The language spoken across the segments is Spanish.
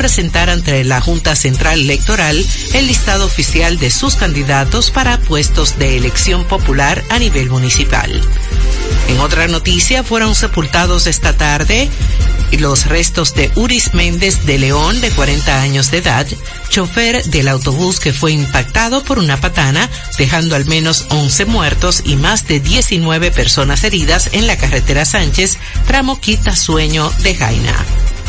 presentar ante la Junta Central Electoral el listado oficial de sus candidatos para puestos de elección popular a nivel municipal. En otra noticia, fueron sepultados esta tarde los restos de Uris Méndez de León, de 40 años de edad, chofer del autobús que fue impactado por una patana, dejando al menos 11 muertos y más de 19 personas heridas en la carretera Sánchez, tramo Quita Sueño de Jaina.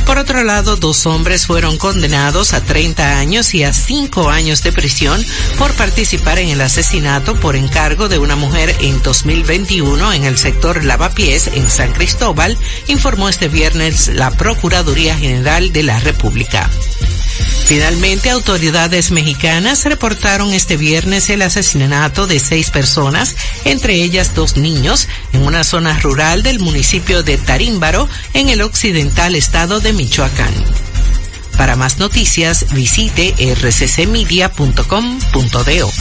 Por otro lado, dos hombres fueron condenados a 30 años y a 5 años de prisión por participar en el asesinato por encargo de una mujer en 2021 en el sector Lavapiés en San Cristóbal, informó este viernes la Procuraduría General de la República. Finalmente, autoridades mexicanas reportaron este viernes el asesinato de seis personas, entre ellas dos niños, en una zona rural del municipio de Tarímbaro, en el occidental estado de Michoacán. Para más noticias, visite rccmedia.com.do.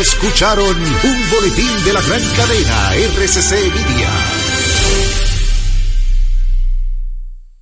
Escucharon un boletín de la gran cadena RCC Media.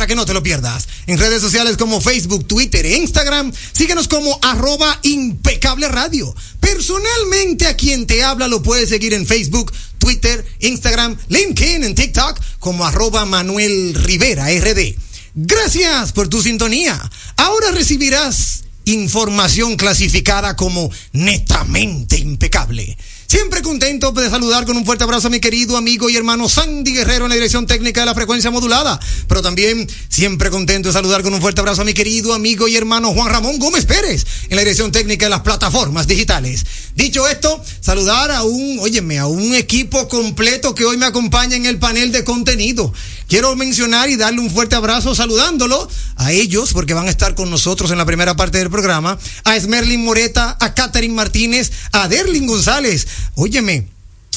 para que no te lo pierdas. En redes sociales como Facebook, Twitter e Instagram, síguenos como arroba impecable radio. Personalmente a quien te habla lo puedes seguir en Facebook, Twitter, Instagram, LinkedIn, en TikTok como arroba Manuel Rivera RD. Gracias por tu sintonía. Ahora recibirás información clasificada como netamente impecable Siempre contento de saludar con un fuerte abrazo a mi querido amigo y hermano Sandy Guerrero en la dirección técnica de la frecuencia modulada. Pero también siempre contento de saludar con un fuerte abrazo a mi querido amigo y hermano Juan Ramón Gómez Pérez en la dirección técnica de las plataformas digitales. Dicho esto, saludar a un, óyeme, a un equipo completo que hoy me acompaña en el panel de contenido. Quiero mencionar y darle un fuerte abrazo saludándolo a ellos, porque van a estar con nosotros en la primera parte del programa, a Esmerlin Moreta, a Catherine Martínez, a Derlin González, óyeme,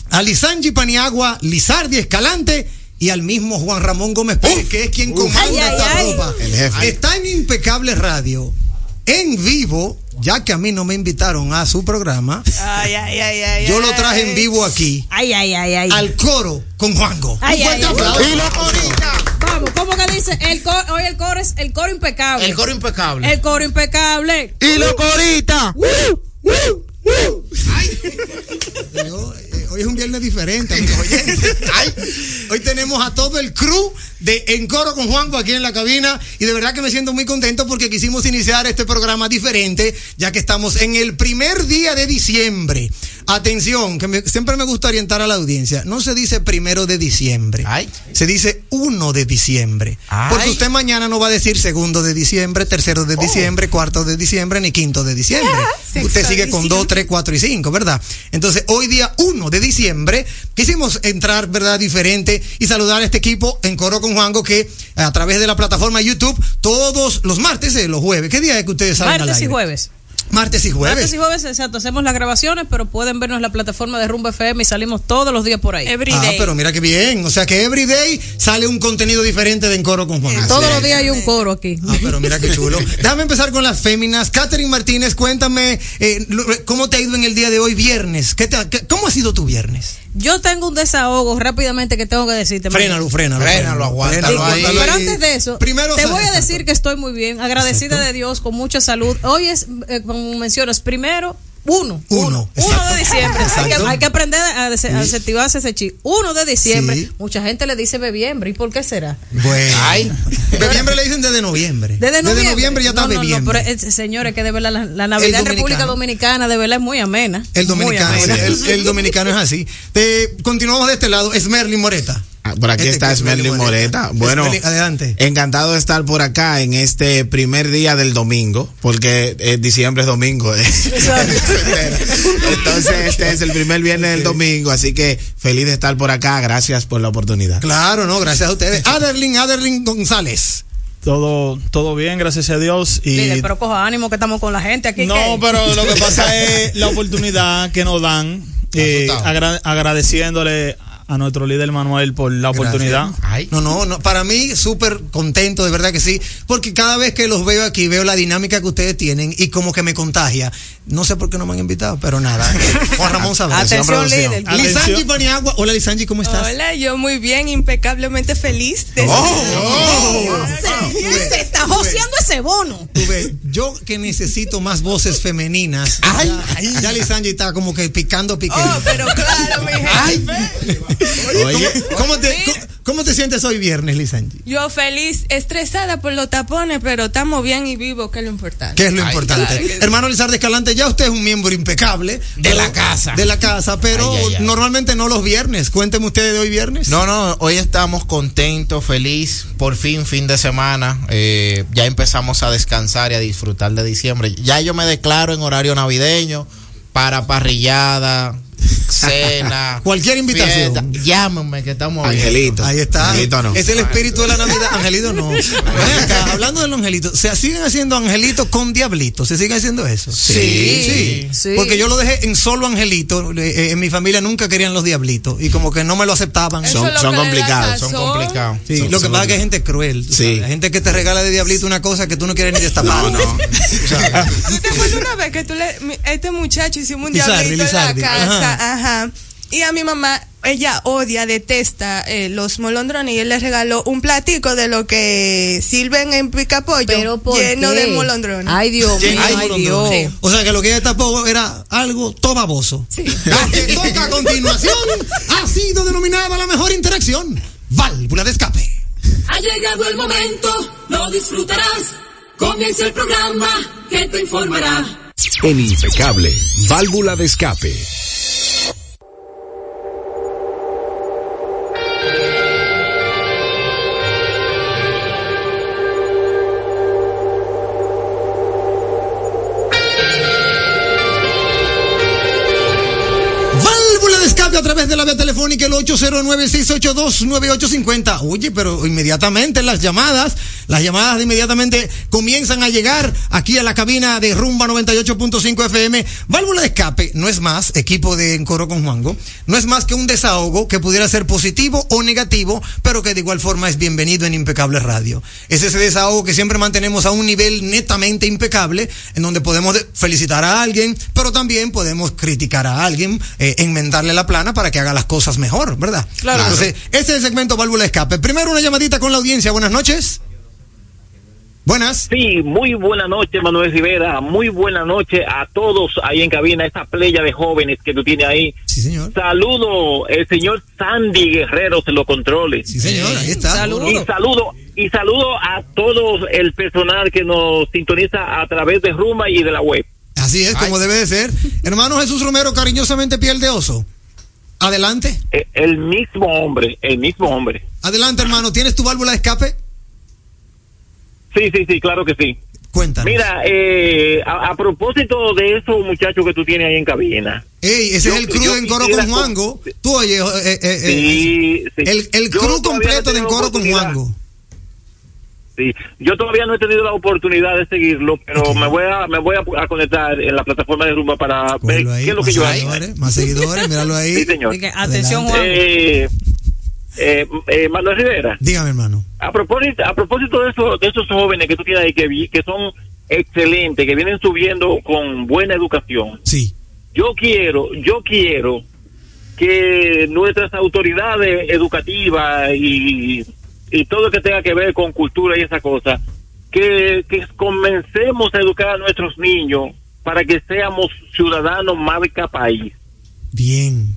a Lisanji Paniagua, Lizardi Escalante y al mismo Juan Ramón Gómez Pérez, que es quien comanda Ay, esta ay. tropa. El jefe. Está en Impecable Radio, en vivo, ya que a mí no me invitaron a su programa. Ay, ay, ay, ay. Yo lo ay. traje en vivo aquí, Ay, ay, ay, ay. al coro con Juango. Ay, Un fuerte ay, ay. aplauso. Y la corita. Vamos, ¿cómo que dice? El coro, hoy el coro es el coro impecable. El coro impecable. El coro impecable. Y la corita. Yo, eh, hoy es un viernes diferente. Ay, hoy tenemos a todo el crew de En Coro con Juanco aquí en la cabina y de verdad que me siento muy contento porque quisimos iniciar este programa diferente ya que estamos en el primer día de diciembre. Atención, que me- siempre me gusta orientar a la audiencia. No se dice primero de diciembre. Ay. Se dice 1 de diciembre. Ay. Porque usted mañana no va a decir segundo de diciembre, tercero de diciembre, cuarto de diciembre, ni quinto de diciembre. usted sigue con 2, 3, 4 y 5, ¿verdad? Entonces, hoy día 1 de diciembre, quisimos entrar, ¿verdad? Diferente y saludar a este equipo en coro con Juango que a través de la plataforma YouTube, todos los martes y los jueves. ¿Qué día es que ustedes salen al Martes y aire? jueves. Martes y jueves. Martes y jueves, exacto. Hacemos las grabaciones, pero pueden vernos en la plataforma de Rumba FM y salimos todos los días por ahí. Ah, pero mira qué bien. O sea que everyday sale un contenido diferente de En Coro con Juan. Todos los días hay un coro aquí. Ah, pero mira qué chulo. Déjame empezar con las féminas. Catherine Martínez, cuéntame eh, cómo te ha ido en el día de hoy, viernes. ¿Qué te ha- qué- ¿Cómo ha sido tu viernes? Yo tengo un desahogo rápidamente que tengo que decirte. Frénalo, frénalo. Frénalo, aguántalo ahí. Pero antes de eso, Primero, te voy a decir que estoy muy bien, agradecida de Dios, con mucha salud. Hoy es, eh, como mencionas, primero, uno. Uno, Uno, exacto. de diciembre. Hay que, Exacto. hay que aprender a, des- a desactivarse ese chip. Uno de diciembre. Sí. Mucha gente le dice bebiembre. ¿Y por qué será? Bueno. Ay. Bebiembre le dicen desde noviembre. Desde noviembre. ya está no, no, bebiendo. No, pero eh, señores, que de verdad la, la Navidad en. República Dominicana de verdad es muy amena. el Muy dominicano, el, el dominicano es así. Eh, continuamos de este lado. Esmerlin Moreta. Ah, Por aquí Este está es Esmerlin Moreta. Bueno, Esmerlin, adelante. encantado de estar por acá en este primer día del domingo, porque eh, diciembre es domingo. eh. Entonces, este es el primer viernes del domingo, así que feliz de estar por acá. Gracias por la oportunidad. Claro, no, gracias a ustedes. Aderlin, Aderlin González. Todo, todo bien, gracias a Dios. Y Líder, pero coja ánimo que estamos con la gente aquí. no, que- pero lo que pasa es la oportunidad que nos dan, eh, agra- agradeciéndole a nuestro líder Manuel por la oportunidad. Ay. No, no, no, para mí súper contento, de verdad que sí, porque cada vez que los veo aquí veo la dinámica que ustedes tienen y como que me contagia. No sé por qué no me han invitado, pero nada. Juan Ramón sabe. Atención, líder. Lisanji Paniagua. Hola, Lisanji, ¿cómo estás? Hola, yo muy bien, impecablemente feliz. de- Se está joseando ese bono. Tú ves, yo que necesito más voces femeninas. ya, ya Lisanji está como que picando pique. Oh, pero claro, mi jefe. Oye, ¿Cómo te, cómo, cómo te sientes hoy viernes, Lisanji? Yo feliz, estresada por los tapones, pero estamos bien y vivos, que es lo importante. ¿Qué es lo Ay, importante? claro que. Hermano Lizardo Escalante, ya usted es un miembro impecable. pero- la casa. De la casa, pero Ay, ay, ay. normalmente no los viernes. Cuénteme ustedes de hoy viernes. No, no, hoy estamos contentos, feliz, por fin, fin de semana. Eh, ya empezamos a descansar y a disfrutar de diciembre. Ya yo me declaro en horario navideño para parrillada, cena. Cualquier invitación. fiesta. Llámenme que estamos. Angelito. Ahí está. Angelito no. Es el espíritu de la Navidad. Angelito no. Ven acá, hablando de los angelitos, ¿se siguen haciendo angelitos con diablitos? ¿Se siguen haciendo eso? Sí. sí. Sí. Porque yo lo dejé en solo angelito. eh, eh, en mi familia nunca querían los diablitos. Y como que no me lo aceptaban. Eso Son- lo complicados, Son complicados. Sí, Son- lo que son pasa es que hay gente cruel. Sí. sabes. Hay gente que te regala de diablito una cosa que tú no quieres ni destapar. No, no. ¿Tú te acuerdas una vez que tú le, este muchacho hicimos un Lizardi, diablito Lizardi, en la casa? Ajá. Y a mi mamá, ella odia, detesta eh, los molondrones y él le regaló un platico de lo que sirven en picapollo Pero ¿por lleno qué? de molondrones. Ay, Dios mío, Ay. Dios. O sea que lo que ella tapó era algo todo baboso. Que toca a continuación ha sido denominada la mejor interacción. Válvula de escape. Ha llegado el momento, lo disfrutarás. Comienza el programa que te informará. En Impecable, válvula de escape. Telefónica el 809-682-9850. Oye, pero inmediatamente las llamadas, las llamadas de inmediatamente comienzan a llegar aquí a la cabina de Rumba 98.5 FM. Válvula de escape no es más, equipo de Encoro con Juango, no es más que un desahogo que pudiera ser positivo o negativo, pero que de igual forma es bienvenido en Impecable Radio. Es ese desahogo que siempre mantenemos a un nivel netamente impecable, en donde podemos de- felicitar a alguien, pero también podemos criticar a alguien, eh, enmendarle la plana para que haga las cosas mejor, ¿verdad? Claro. Entonces, ese es el segmento Válvula Escape. Primero una llamadita con la audiencia. Buenas noches. Buenas. Sí, muy buena noche, Manuel Rivera. Muy buena noche a todos ahí en cabina, esa playa de jóvenes que tú tienes ahí. Sí, señor. Saludo, el señor Sandy Guerrero se lo controle. Sí, señor, ahí está. Saludos. Y saludo, y saludo a todo el personal que nos sintoniza a través de Ruma y de la web. Así es, como debe de ser. Hermano Jesús Romero, cariñosamente piel de oso. Adelante. Eh, El mismo hombre, el mismo hombre. Adelante, hermano. ¿Tienes tu válvula de escape? Sí, sí, sí, claro que sí. Cuéntanos. Mira, eh, a, a propósito de esos muchachos que tú tienes ahí en cabina. Ey, ese Yo- es el crew yo de Encoro con Juango. Tú oye, eh, eh, Sí, sí. el, el crew completo de Encoro con. Juango. Sí, yo todavía no he tenido la oportunidad de seguirlo, pero me voy a me voy a, a conectar en la plataforma de Rumba para ver ahí, qué es lo que yo hago. más seguidores, míralo ahí. Sí, señor. Atención. Juan. Eh, eh, eh, Manuel Rivera, Dígame, hermano. a propósito a propósito de esos de esos jóvenes que tú tienes ahí que vi- que son excelentes, que vienen subiendo con buena educación. Sí. Yo quiero, yo quiero que nuestras autoridades educativas y, y todo lo que tenga que ver con cultura y esa cosa, que, que comencemos a educar a nuestros niños para que seamos ciudadanos marca país. Bien.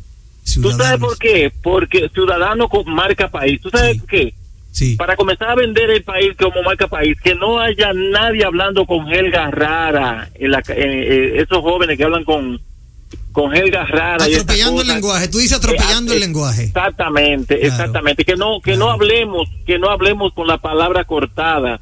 ¿Tú sabes Ciudadanos. por qué? Porque ciudadano con marca país. ¿Tú sabes Sí. por qué? Sí. Para comenzar a vender el país como marca país, que no haya nadie hablando con jerga rara, en la, eh, eh, esos jóvenes que hablan con, con jerga rara. y esas Atropellando el lenguaje. Tú dices atropellando Eh, el lenguaje. Exactamente, Claro. exactamente. Que no, que no Claro. hablemos, que no hablemos con la palabra cortada.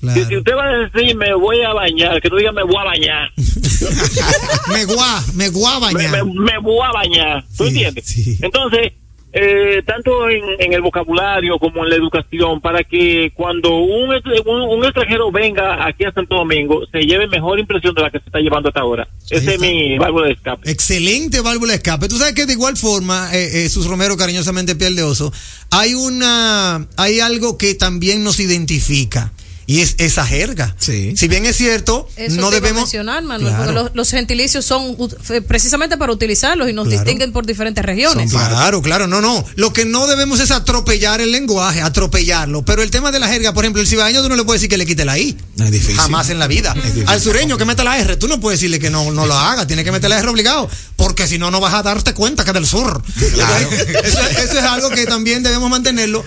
Que si Claro. usted va a decir me voy a bañar, que no diga me voy a bañar. me guá, me guá me, bañar. me- me voy a bañar. ¿Tú Sí, entiendes? sí. Entonces, eh, tanto en, en el vocabulario como en la educación, para que cuando un, un, un extranjero venga aquí a Santo Domingo, se lleve mejor impresión de la que se está llevando hasta ahora. Ese es mi válvula de escape. Excelente válvula de escape. Tú sabes que de igual forma, eh, eh, Sus Romero, cariñosamente piel de oso, hay una, hay algo que también nos identifica. Y es esa jerga. Sí. Si bien es cierto, Eso no debemos. mencionar, Manuel, Claro. porque los, los gentilicios son fe- precisamente para utilizarlos y nos Claro. distinguen por diferentes regiones. Claro, claro, no, no. Lo que no debemos es atropellar el lenguaje, atropellarlo. Pero el tema de la jerga, por ejemplo, el cibaeño tú no le puedes decir que le quite la I. Es difícil. Jamás en la vida. Al sureño que meta la R, tú no puedes decirle que no, no lo haga, tiene que meter la R obligado, porque si no, no vas a darte cuenta que es del sur. Eso, eso es algo que también debemos mantenerlo,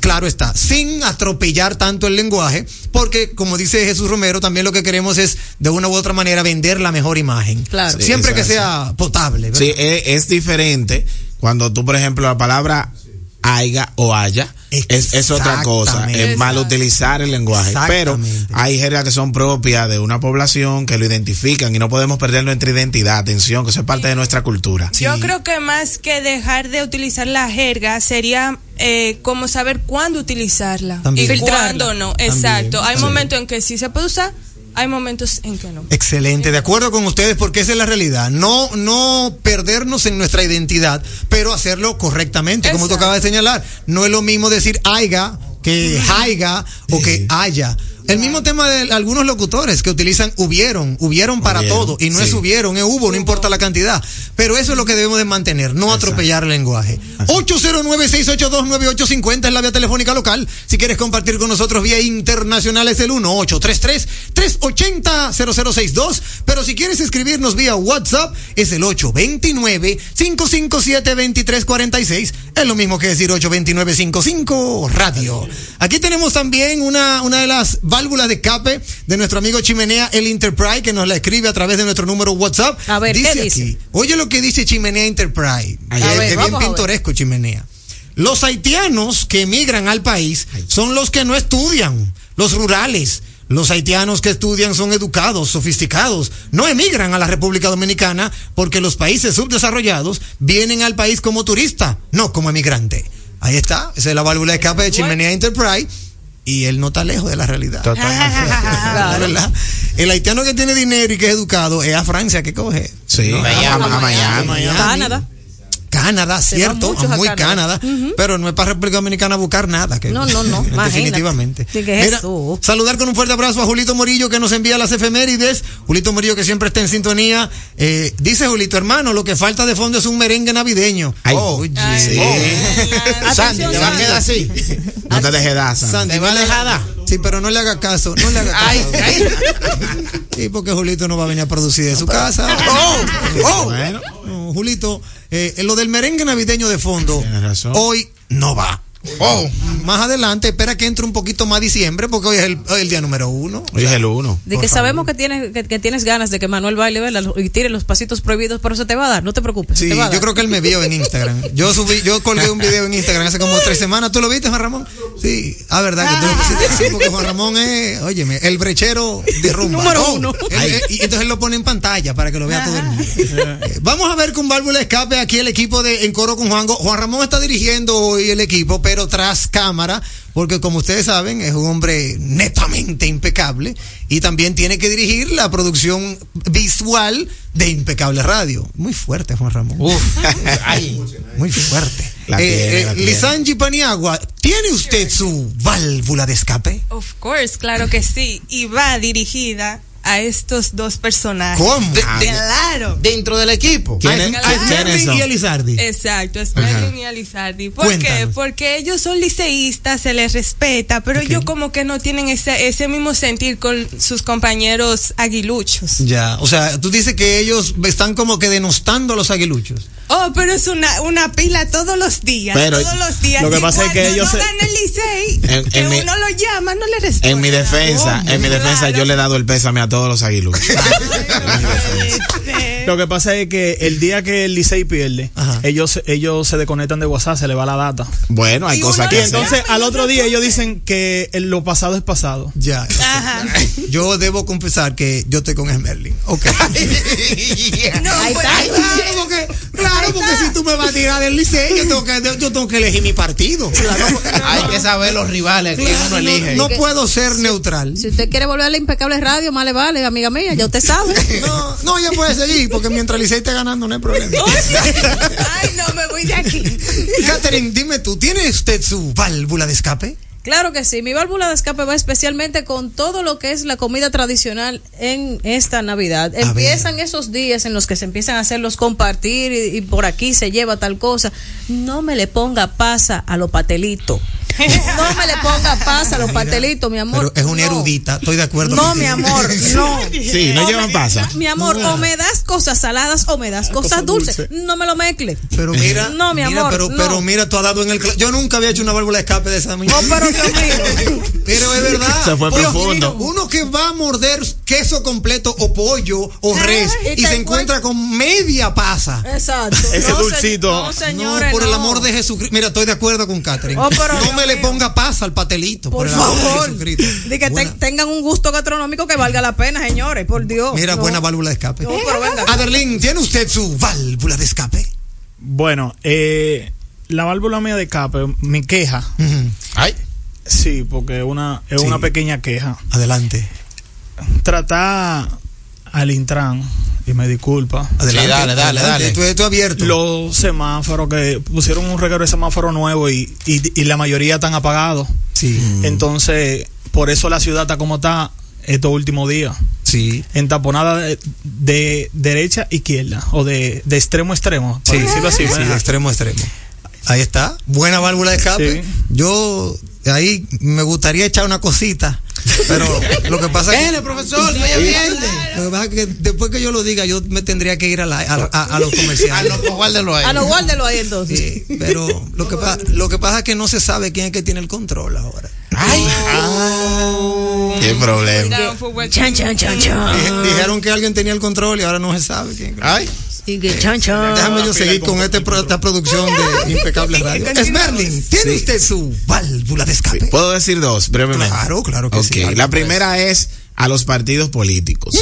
claro está, sin atropellar tanto el lenguaje, porque como dice Jesús Romero, también lo que queremos es de una u otra manera vender la mejor imagen. Claro. Sí, Siempre que sea potable. ¿verdad? Sí, es, es diferente cuando tú, por ejemplo, la palabra haiga o haya es, es otra cosa. Es mal utilizar el lenguaje. Pero hay jergas que son propias de una población que lo identifican y no podemos perder nuestra identidad. Atención, que eso es parte de nuestra cultura. Yo creo que más que dejar de utilizar la jerga sería eh, como saber cuándo utilizarla También. y Filtrarla. cuándo no. También, Exacto. Hay sí. momentos en que sí se puede usar, hay momentos en que no. Excelente, de acuerdo con ustedes porque esa es la realidad. No, no perdernos en nuestra identidad, pero hacerlo correctamente, como tú acabas de señalar. No es lo mismo decir aiga que jaiga o que haya. El mismo tema de algunos locutores que utilizan hubieron, hubieron para Hubieron, todo, y no es hubieron, es hubo, no importa la cantidad. Pero eso es lo que debemos de mantener, no atropellar el lenguaje. 809-682-9850 es la vía telefónica local. Si quieres compartir con nosotros vía internacional es el 1-833-380-0062. Pero si quieres escribirnos vía WhatsApp es el 829-557-2346. Es lo mismo que decir 829-55 radio. Aquí tenemos también una, una de las válvulas de escape de nuestro amigo Chimenea, el Enterprise, que nos la escribe a través de nuestro número WhatsApp. A ver, ¿qué dice dice? aquí, oye lo que dice Chimenea Enterprise. A Es- ver, es bien pintoresco, Chimenea. Los haitianos que emigran al país son los que no estudian, los rurales, Los haitianos que estudian son educados, sofisticados, no emigran a la República Dominicana porque los países subdesarrollados vienen al país como turista, no como emigrante. Ahí está, esa es la válvula de escape de Chimenea Enterprise y él no está lejos de la realidad. Verdad. El haitiano que tiene dinero y que es educado es a Francia que coge. Sí, No, a, a Miami. Miami. Canadá. Canadá, Se cierto, muy Canadá. Canadá, pero no es para República Dominicana buscar nada. Que, No, no, no, definitivamente. Sí, que es Mira, eso. saludar con un fuerte abrazo a Julito Morillo que nos envía las efemérides. Julito Morillo que siempre está en sintonía. Eh, dice Julito, hermano, lo que falta de fondo es un merengue navideño. Ay. Oye. Sí. Atención, Sandy, ¿te va a quedar así? No te dejes dar, Sandy. Sandy, ¿Te va a dejar dar? Sí, pero no le haga caso, no le haga caso. Ay, ay. Sí, porque Julito no va a venir a producir de su casa. Oh, oh. Bueno. Julito, eh, lo del merengue navideño de fondo, hoy no va. Oh, Más adelante, espera que entre un poquito más diciembre, porque hoy es el, hoy es el día número uno. hoy es el uno. De que sabemos que tienes, que, que tienes ganas de que Manuel baile ¿verdad? y tire los pasitos prohibidos, pero se te va a dar, no te preocupes. Sí, te va a yo creo que él me vio en Instagram. Yo subí, yo colgué un video en Instagram hace como tres semanas. ¿Tú lo viste, Juan Ramón? Sí, ah, verdad que tú lo pusiste. Sí, porque Juan Ramón es, óyeme, el brechero de rumba. Número Oh, uno. él- él- y entonces él lo pone en pantalla para que lo vea todo el mundo. Eh, Vamos a ver con válvula de escape aquí el equipo de En Coro con Juango. Juan Ramón está dirigiendo hoy el equipo, pero tras cámara, porque como ustedes saben, es un hombre netamente impecable y también tiene que dirigir la producción visual de Impecable Radio. Muy fuerte, Juan Ramón. Ay. Muy fuerte. Eh, eh. Lisanji Paniagua, ¿tiene usted su válvula de escape? Of course, claro que sí. Y va dirigida a estos dos personajes. ¿Cómo? De- Ah, claro. Dentro del equipo. ¿Quiénes, a ¿quiénes Esmeralda son? y Elizardi. Exacto, es Merlin y Alizardi. ¿Por qué? Porque ellos son liceístas, se les respeta, pero ellos como que no tienen ese, ese mismo sentir con sus compañeros aguiluchos. Ya, o sea, tú dices que ellos están como que denostando a los aguiluchos. Oh, pero es una, una pila todos los días. Pero todos los días. lo que Y pasa es que cuando ellos no se- gana el licey, En- que en mi- uno lo llama, no le responde. En mi defensa, en mi defensa, Claro. yo le he dado el pésame a todos los aguiluchos. Lo que pasa es que el día que el Licey pierde, Ajá. ellos, ellos se desconectan de WhatsApp, se le va la data. Bueno, hay Y cosas que hacer. entonces al otro día ellos dicen que lo pasado es pasado. Ya. Ajá. Yo debo confesar que yo estoy con Esmerlin. Ok. No, Ahí pues, está. Porque, claro, porque si tú me vas a tirar del liceo, yo tengo que, yo tengo que elegir mi partido. Claro, Hay que saber los rivales que uno no, elige. no puedo ser neutral. Si usted quiere volver a la impecable radio, más le vale, amiga mía, ya usted sabe. No, no, ya puede seguir, porque mientras el Licey esté ganando no hay problema. Ay, no, me voy de aquí. Catherine, dime tú, ¿tiene usted su válvula de escape? Claro que sí, mi válvula de escape va especialmente con todo lo que es la comida tradicional en esta Navidad. Empiezan esos días en los que se empiezan a hacer los compartir y, y por aquí se lleva tal cosa. No me le ponga pasa a los patelitos. No me le ponga pasa a los patelitos, mi amor. Pero es una No. erudita, estoy de acuerdo. No, mi amor, no. Sí, no O llevan me- pasa. Mi amor, o me das cosas saladas o me das cosas cosas dulces. No me lo mezcle. Pero mira, No, mi mira, amor, pero, no. pero mira, tú has dado en el Yo nunca había hecho una válvula de escape de esa misma. Oh, pero Dios mío. Pero es verdad. Se fue profundo. Uno que va a morder queso completo o pollo o res Ah, y y se encuentra con media pasa. Exacto. Ese No, se- dulcito. No, señores. no, por el no. amor de Jesucristo. Mira, estoy de acuerdo con Catherine. Oh, pero no me le ponga pasa al patelito. Por, Por favor. De que te- tengan un gusto gastronómico que valga la pena, señores, por Dios. mira, No. buena válvula de escape. No, pero venga. Aderlin, ¿tiene usted su válvula de escape? Bueno, eh, la válvula mía de escape, mi queja. Ay, sí, porque es una, es Sí. una pequeña queja. Adelante. Tratar al Intran, y me disculpa, Adelante. dale, dale, adelante. dale. Esto, esto abierto. los semáforos que pusieron un reguero de semáforo nuevo y, y, y la mayoría están apagados. Sí, Entonces, por eso la ciudad está como está estos últimos días. sí. Entaponada de, de derecha a izquierda o de, de extremo a extremo, Sí, decirlo así. sí, de extremo a extremo. Ahí está, buena válvula de escape. Sí. Yo ahí me gustaría echar una cosita, pero lo que pasa es que, profesor, vaya bien. lo que pasa es que después que yo lo diga, yo me tendría que ir a, la- a, a- a los comerciales. guárdelo ahí. Ah, no, guárdelo ahí entonces. Sí, pero lo que, pa- lo que pasa es que no se sabe quién es que tiene el control ahora. Ay. Qué problema. Chan, chan, chan, chan. Dije- Dijeron que alguien tenía el control y ahora no se sabe quién. Ay. Y que chan chan. Déjame yo seguir con este, pro- esta producción de Impecable Radio. Esmerlin, ¿tiene usted su válvula de escape? Puedo decir dos brevemente. Claro, claro que sí. La primera es a los partidos políticos.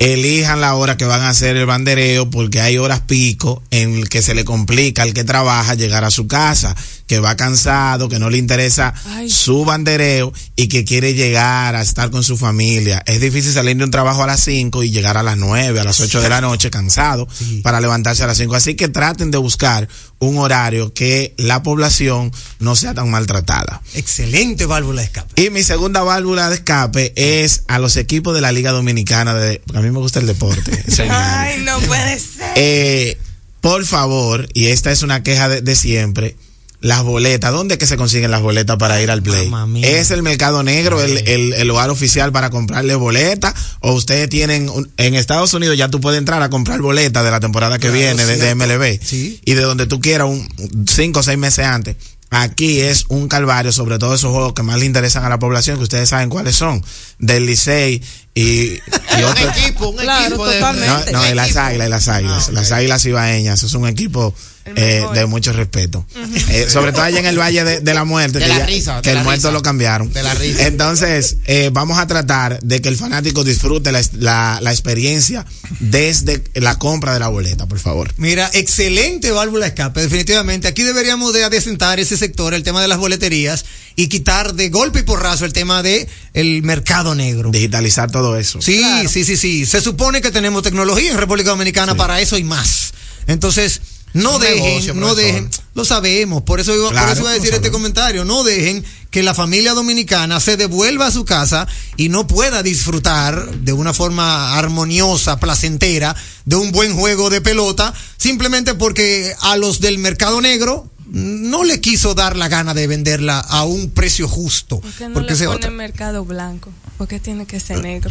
Elijan la hora que van a hacer el bandereo porque hay horas pico en el que se le complica al que trabaja llegar a su casa, que va cansado, que no le interesa su bandereo y que quiere llegar a estar con su familia. Es difícil salir de un trabajo a las 5 y llegar a las 9, a las 8 de la noche cansado para levantarse a las 5. Así que traten de buscar un horario que la población no sea tan maltratada. Excelente válvula de escape. Y mi segunda válvula de escape es a los equipos de la Liga Dominicana de a mí me gusta el deporte. señor. Ay, no puede ser. Eh, por favor, y esta es una queja de, de siempre, las boletas, ¿dónde es que se consiguen las boletas para ir al play? ¿Es el mercado negro el, el- el lugar oficial para comprarle boletas? ¿O ustedes tienen, un- en Estados Unidos ya tú puedes entrar a comprar boletas de la temporada que Claro, viene de, de. MLB? Y de donde tú quieras, un, cinco o seis meses antes. Aquí es un calvario, sobre todo esos juegos que más le interesan a la población, que ustedes saben cuáles son, del Licey y, y otros. equipo, un Claro, equipo de- totalmente. No, no, de las águilas, de las águilas. Las águilas ibaeñas. Es un equipo eh, de mucho respeto. Eh, sobre todo allá en el Valle de, de la Muerte. De que la ya- risa, de Que el la muerto risa. lo cambiaron. De la risa. Entonces, eh, vamos a tratar de que el fanático disfrute la, la, la experiencia desde la compra de la boleta, por favor. Mira, excelente válvula de escape, definitivamente. Aquí deberíamos de adecentar ese sector, el tema de las boleterías, y quitar de golpe y porrazo el tema de el mercado negro. Digitalizar todo eso. Sí, sí, sí, sí. Se supone que tenemos tecnología en República Dominicana para eso y más. Entonces, no dejen, negocio, no dejen, lo sabemos, por eso iba, por eso iba a decir este comentario, no dejen que la familia dominicana se devuelva a su casa y no pueda disfrutar de una forma armoniosa, placentera, de un buen juego de pelota, simplemente porque a los del mercado negro no le quiso dar la gana de venderla a un precio justo. ¿Por qué no porque le pone otro- mercado blanco? ¿Por qué tiene que ser negro?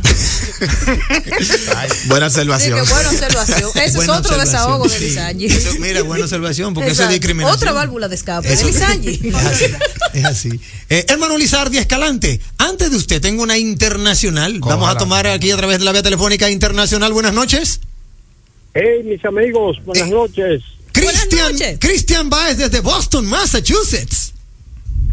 Buena observación. que buena observación. Ese es otro desahogo de sí. Lisangi. Eso, mira, buena observación, porque eso es discriminación. Otra válvula de escape Eso- de Lisangi. Es así. Es así. Eh, hermano Lizardi Escalante, antes de usted tengo una internacional. Vamos a tomar aquí a través de la vía telefónica internacional. Buenas noches. Hey, mis amigos, buenas noches. Cristian. Cristian Baez desde Boston, Massachusetts.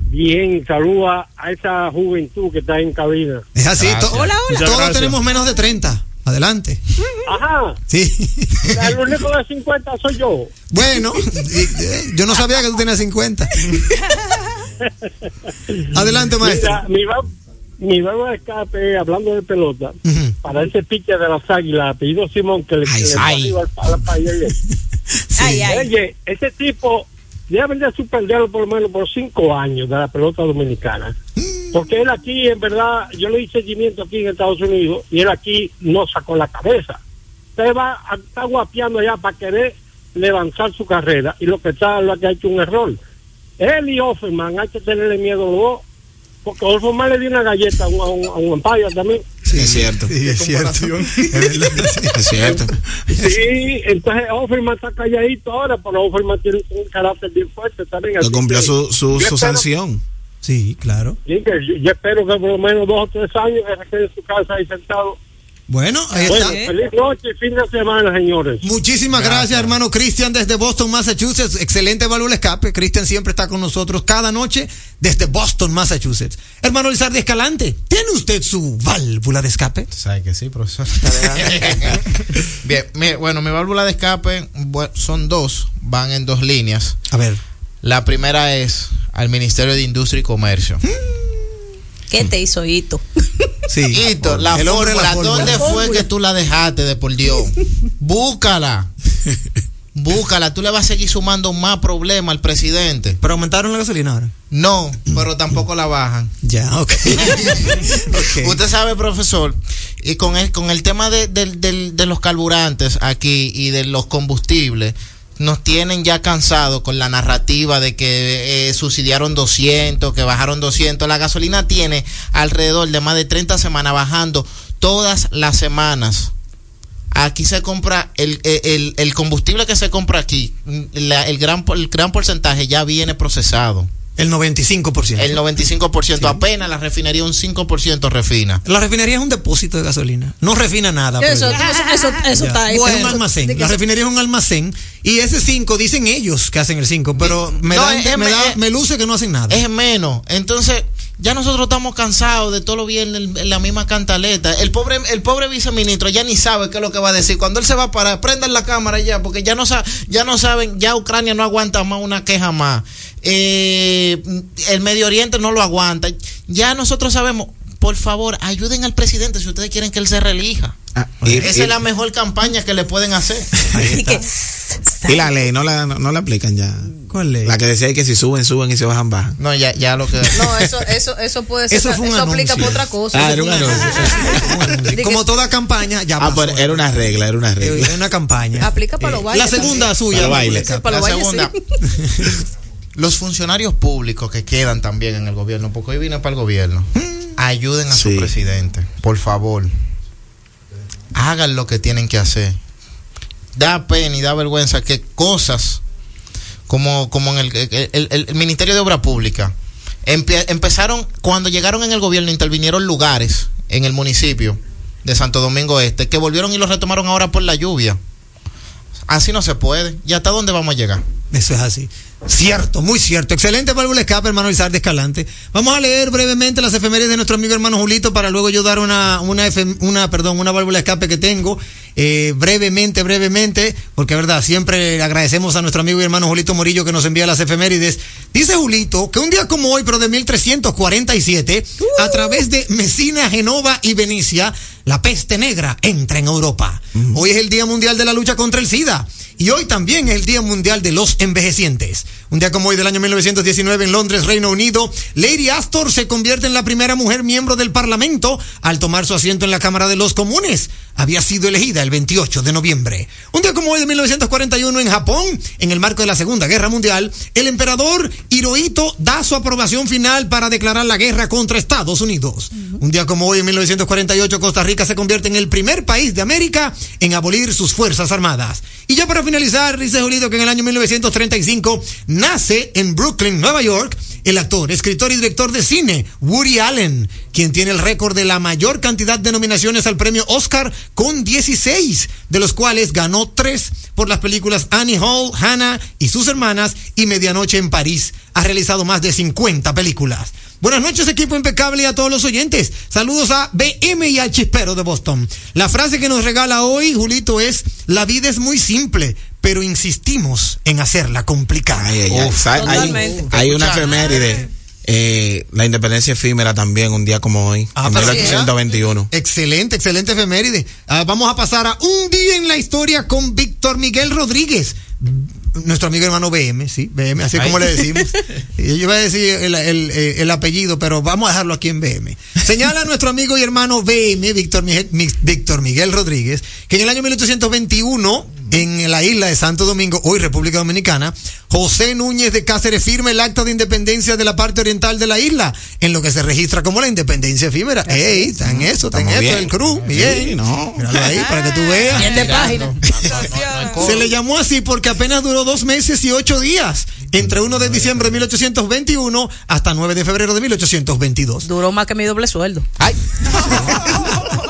Bien, saluda a esa juventud que está en cabina. Es así. To- Hola, hola. Todos gracias. tenemos menos de 30. Adelante. Ajá, Sí. el único de 50 soy yo. Bueno, eh, yo no sabía que tú tenías 50. Adelante, maestro. Mira, mi, va- mi verbo de escape, hablando de pelota, para ese pitcher de las águilas, apellido Simón, que le, Ay, que le Ay. arriba al, al. Ay, ay. Oye, ese tipo debe de suspenderlo por lo menos por cinco años de la pelota dominicana. Porque él aquí, en verdad, yo le hice seguimiento aquí en Estados Unidos y él aquí no sacó la cabeza. Usted va a estar guapeando allá para querer levantar su carrera y lo que está lo que ha hecho un error. Él y Offerman hay que tenerle miedo a los dos. Porque Offerman le dio una galleta a un, a un, a un también. es cierto. Sí, es cierto. Es sí. Cierto. Sí, entonces Offerman está calladito ahora, pero Offerman tiene un carácter bien fuerte también. Así cumplió que su, su, su espero- sanción. Sí, claro. sí, que yo, yo espero que por lo menos dos o tres años que se quede en su casa ahí sentado. Bueno, ahí Bueno, está. feliz noche y fin de semana, señores. Muchísimas gracias, hermano Cristian, desde Boston, Massachusetts. Excelente válvula de escape. Cristian siempre está con nosotros cada noche desde Boston, Massachusetts. Hermano Lizardi Escalante, ¿tiene usted su válvula de escape? ¿Sabe que sí, profesor? Bien, mi- bueno, mi válvula de escape son dos, van en dos líneas. A ver. La primera es al Ministerio de Industria y Comercio. ¿Qué te hizo Hito? Sí. Hito, la de la fórmula, fórmula. ¿dónde fue fórmula. que tú la dejaste de por Dios? Búscala. Búscala, tú le vas a seguir sumando más problemas al presidente. ¿Pero aumentaron la gasolina ahora? No, pero tampoco la bajan. Ya, ok. Ok. Usted sabe, profesor, y con el, con el tema de, del- del- de los carburantes aquí y de los combustibles, nos tienen ya cansados con la narrativa de que eh, subsidiaron 200, que bajaron 200. La gasolina tiene alrededor de más de 30 semanas bajando todas las semanas. Aquí se compra el, el- el combustible que se compra aquí, el, gran, el gran porcentaje ya viene procesado. El 95%. El 95%. Apenas la refinería un 5% refina. La refinería es un depósito de gasolina. No refina nada. Eso, pues. eso, eso, eso está ahí. es un almacén. La refinería es un almacén. Y ese 5, dicen ellos que hacen el 5, pero me, No, da, es- me, es- da- me luce que no hacen nada. Es menos. Entonces, ya nosotros estamos cansados de todo lo bien en la misma cantaleta. El pobre, el pobre viceministro ya ni sabe qué es lo que va a decir. Cuando él se va a parar, prendan la cámara ya, porque ya no, sa- ya no saben, ya Ucrania no aguanta más una queja más. Eh, el Medio Oriente no lo aguanta. Ya nosotros sabemos, por favor, ayuden al presidente si ustedes quieren que él se reelija. Ah, Esa es la mejor campaña que le pueden hacer. y la ley no la, no, no la aplican ya. ¿Cuál ley? La que decía que si suben, suben y si bajan, bajan. No, ya, ya lo que. No, eso, eso, eso puede ser. Eso Eso, fue un aplica anuncio. para otra cosa. Ah, Eso era un anuncio. Como toda campaña, ya Ah, pasó. pero era una regla, era una regla. Es una campaña. Aplica para los Eh, bailes La segunda también. suya. Para los bailes. Para los La segunda, los funcionarios públicos que quedan también en el gobierno, porque hoy vine para el gobierno, ayuden a Sí. su presidente, por favor. Hagan lo que tienen que hacer. Da pena y da vergüenza que cosas como, como en el, el- el- Ministerio de Obra Pública empie- empezaron, cuando llegaron en el gobierno, intervinieron lugares en el municipio de Santo Domingo Este que volvieron y los retomaron ahora por la lluvia. Así no se puede. ¿Y hasta dónde vamos a llegar? Eso es así. Cierto, muy cierto. Excelente válvula escape, hermano Izarde Escalante. Vamos a leer brevemente las efemérides de nuestro amigo hermano Julito para luego yo dar una, una, efem- una, perdón, una válvula escape que tengo. Eh, brevemente, brevemente, porque verdad, siempre agradecemos a nuestro amigo y hermano Julito Morillo que nos envía las efemérides. Dice Julito que un día como hoy, pero de 1347, a través de Mesina, Genova y Venecia, la peste negra entra en Europa. Hoy es el Día Mundial de la Lucha contra el SIDA. Y hoy también es el Día Mundial de los Envejecientes. Un día como hoy del año 1919 en Londres, Reino Unido, Lady Astor se convierte en la primera mujer miembro del Parlamento al tomar su asiento en la Cámara de los Comunes. Había sido elegida el 28 de noviembre. Un día como hoy de 1941 en Japón, en el marco de la Segunda Guerra Mundial, el emperador Hirohito da su aprobación final para declarar la guerra contra Estados Unidos. Un día como hoy en 1948 Costa Rica se convierte en el primer país de América en abolir sus fuerzas armadas. Y ya para finalizar, dice Julito que en el año 1935 nace en Brooklyn, Nueva York, el actor, escritor y director de cine Woody Allen, quien tiene el récord de la mayor cantidad de nominaciones al premio Oscar con 16, de los cuales ganó 3 por las películas Annie Hall, Hannah y sus hermanas y Medianoche en París. Ha realizado más de 50 películas. Buenas noches, equipo impecable y a todos los oyentes. Saludos a BM y al chispero de Boston. La frase que nos regala hoy, Julito, es: La vida es muy simple, pero insistimos en hacerla complicada. Ay. Hay, una efeméride. Eh, la independencia efímera también, un día como hoy, Ah, en pero- 1821. Excelente, excelente efeméride. Ah, vamos a pasar a un día en la historia con Víctor Miguel Rodríguez. Nuestro amigo hermano BM, sí, BM, así Ay. como le decimos. Yo iba a decir el, el- eh, el apellido, pero vamos a dejarlo aquí en BM. Señala a nuestro amigo y hermano BM, Víctor Miguel, Mi- Víctor Miguel Rodríguez, que en el año 1821, en la isla de Santo Domingo, hoy República Dominicana, José Núñez de Cáceres firma el acta de independencia de la parte oriental de la isla, en lo que se registra como la independencia efímera. ¡Ey! Está en eso, está en bien. el cruz. Sí, Bien. no. Míralo ahí para que tú veas. Bien de página. Se le llamó así porque apenas duró dos meses y ocho días, entre 1 de diciembre de 1821 hasta 9 de febrero de 1822. Duró más que mi doble sueldo. ¡Ay!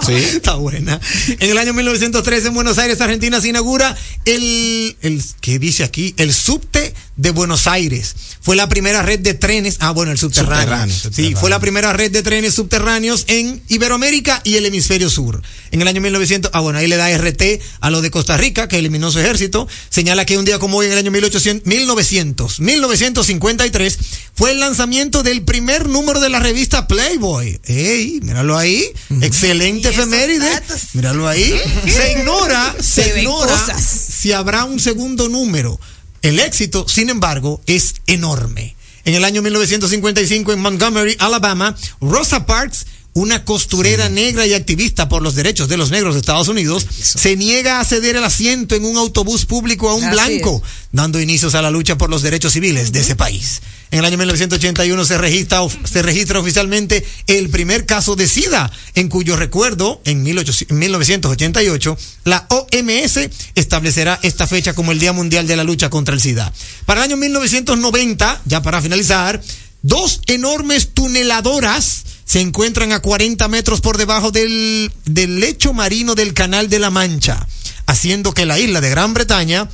Sí. Está buena. En el año 1913 en Buenos Aires, Argentina, se inaugura el, el ¿qué dice aquí? El subte de Buenos Aires. Fue la primera red de trenes, ah, bueno, el subterráneo. Subterráneo, Sí, subterráneo. fue la primera red de trenes subterráneos en Iberoamérica y el hemisferio sur. En el año 1900, ah, bueno, ahí le da RT a lo de Costa Rica, que eliminó su ejército. Señala que un día como hoy, en el año 1800, 1900, 1953, fue el lanzamiento del primer número de la revista Playboy. ¡Ey! Míralo ahí. Excelente efeméride. Míralo ahí. Se ignora, Se ignora cosas. Si habrá un segundo número. El éxito, sin embargo, es enorme. En el año 1955 en Montgomery, Alabama, Rosa Parks, una costurera negra y activista por los derechos de los negros de Estados Unidos, se niega a ceder el asiento en un autobús público a un Así blanco, dando inicios a la lucha por los derechos civiles de ese país. En el año 1981 se registra, se registra oficialmente el primer caso de SIDA, en cuyo recuerdo, en 18 en 1988, la OMS establecerá esta fecha como el Día Mundial de la Lucha contra el SIDA. Para el año 1990, ya para finalizar, dos enormes tuneladoras se encuentran a 40 metros por debajo del, del lecho marino del Canal de la Mancha, haciendo que la isla de Gran Bretaña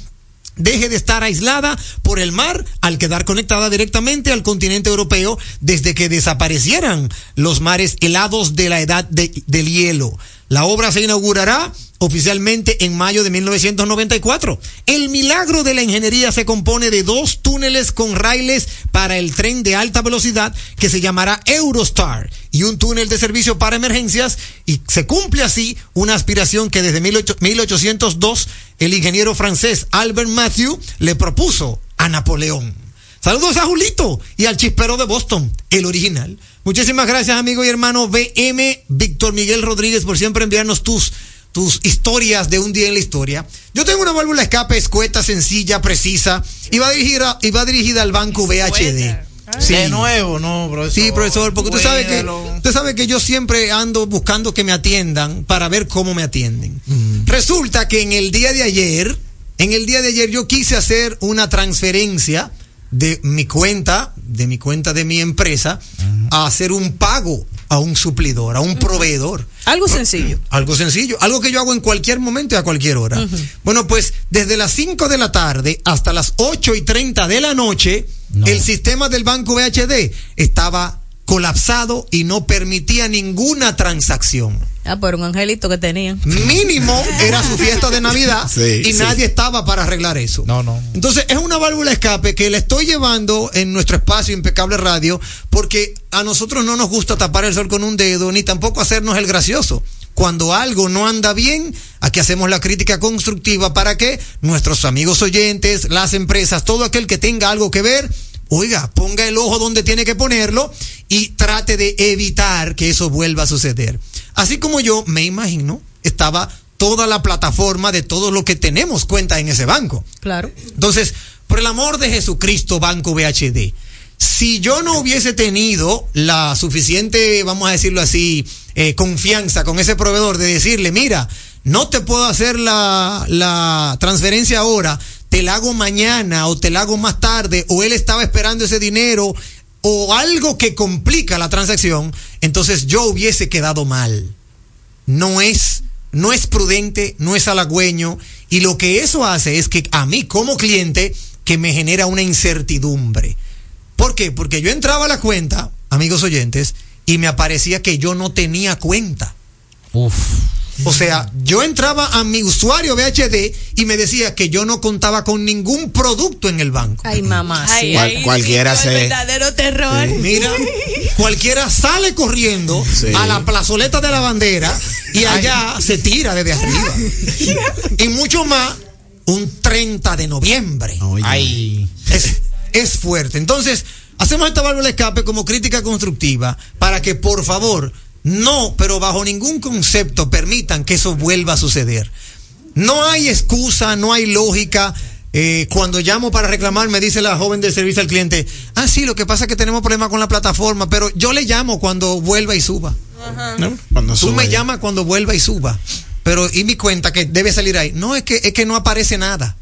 deje de estar aislada por el mar al quedar conectada directamente al continente europeo desde que desaparecieran los mares helados de la edad de- del hielo. La obra se inaugurará oficialmente en mayo de 1994. El milagro de la ingeniería se compone de dos túneles con raíles para el tren de alta velocidad que se llamará Eurostar y un túnel de servicio para emergencias y se cumple así una aspiración que desde 18- 1802 el ingeniero francés Albert Matthew le propuso a Napoleón. Saludos a Julito y al chispero de Boston, el original. Muchísimas gracias, amigo y hermano BM Víctor Miguel Rodríguez, por siempre enviarnos tus, tus historias de un día en la historia. Yo tengo una válvula de escape escueta, sencilla, precisa, y va dirigida, y va dirigida al banco VHD. Sí. De nuevo, no, profesor. Sí, profesor, porque usted sabe que usted sabe que yo siempre ando buscando que me atiendan para ver cómo me atienden. Mm. Resulta que en el día de ayer, en el día de ayer yo quise hacer una transferencia de mi cuenta, de mi cuenta de mi empresa, a hacer un pago a un suplidor, a un proveedor. Algo sencillo. Algo sencillo, algo que yo hago en cualquier momento y a cualquier hora. Bueno, pues desde las 5 de la tarde hasta las 8 y 30 de la noche, el sistema del banco VHD estaba colapsado y no permitía ninguna transacción. Ah, pero un angelito que tenían. Mínimo era su fiesta de Navidad Sí, y sí. nadie estaba para arreglar eso. No, no. Entonces es una válvula de escape que le estoy llevando en nuestro espacio Impecable Radio porque a nosotros no nos gusta tapar el sol con un dedo ni tampoco hacernos el gracioso. Cuando algo no anda bien, aquí hacemos la crítica constructiva para que nuestros amigos oyentes, las empresas, todo aquel que tenga algo que ver, oiga, ponga el ojo donde tiene que ponerlo y trate de evitar que eso vuelva a suceder. Así como yo me imagino, estaba toda la plataforma de todo lo que tenemos cuenta en ese banco. Claro. Entonces, por el amor de Jesucristo, Banco VHD, si yo no hubiese tenido la suficiente, vamos a decirlo así, eh, confianza con ese proveedor de decirle, mira, no te puedo hacer la, la transferencia ahora, te la hago mañana o te la hago más tarde, o él estaba esperando ese dinero, o algo que complica la transacción, entonces yo hubiese quedado mal no es, no es prudente, no es halagüeño, y lo que eso hace es que a mí como cliente que me genera una incertidumbre. ¿Por qué? Porque yo entraba a la cuenta, amigos oyentes, y me aparecía que yo no tenía cuenta. Uf. O sea, yo entraba a mi usuario VHD y me decía que yo no contaba con ningún producto en el banco. Ay, mamá. Ay, sí. Cual- ay, cualquiera sí, se- verdadero terror. Mira, cualquiera sale corriendo Sí. a la plazoleta de la bandera y allá se tira desde arriba. Y mucho más un 30 de noviembre. Ay. Es, es fuerte. Entonces, hacemos esta válvula de escape como crítica constructiva para que por favor no, pero bajo ningún concepto permitan que eso vuelva a suceder. No hay excusa, no hay lógica. Eh, cuando llamo para reclamar, me dice la joven del servicio al cliente, ah, sí, lo que pasa es que tenemos problemas con la plataforma, pero yo le llamo cuando vuelva y suba. ¿No? Cuando Tú me llamas cuando vuelva y suba. Pero, y mi cuenta que debe salir ahí. No, es que, es que no aparece nada.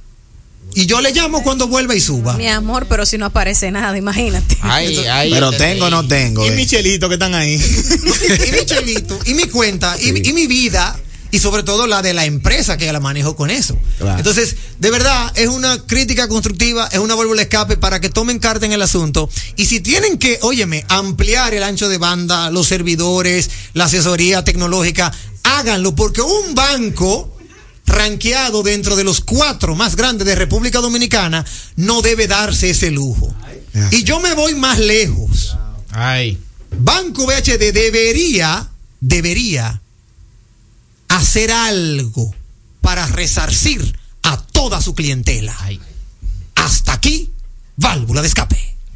Y yo le llamo cuando vuelva y suba. Mi amor, pero si no aparece nada, imagínate. Ay, ay. Pero tengo o no sí. tengo. Y eh. Michelito que están ahí. y mi chelito, y mi cuenta, y, mi- y mi vida, y sobre todo la de la empresa que la manejo con eso. Claro. Entonces, de verdad, es una crítica constructiva, es una válvula de escape para que tomen carta en el asunto. Y si tienen que, óyeme, ampliar el ancho de banda, los servidores, la asesoría tecnológica, háganlo, porque un banco ranqueado dentro de los cuatro más grandes de República Dominicana no debe darse ese lujo. Y yo me voy más lejos. Ay. Banco VHD debería, debería hacer algo para resarcir a toda su clientela. Hasta aquí, válvula de escape.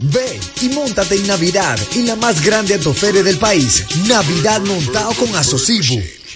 Ven y montate en Navidad en la más grande autoferia del país, Navidad montado con Asocibu,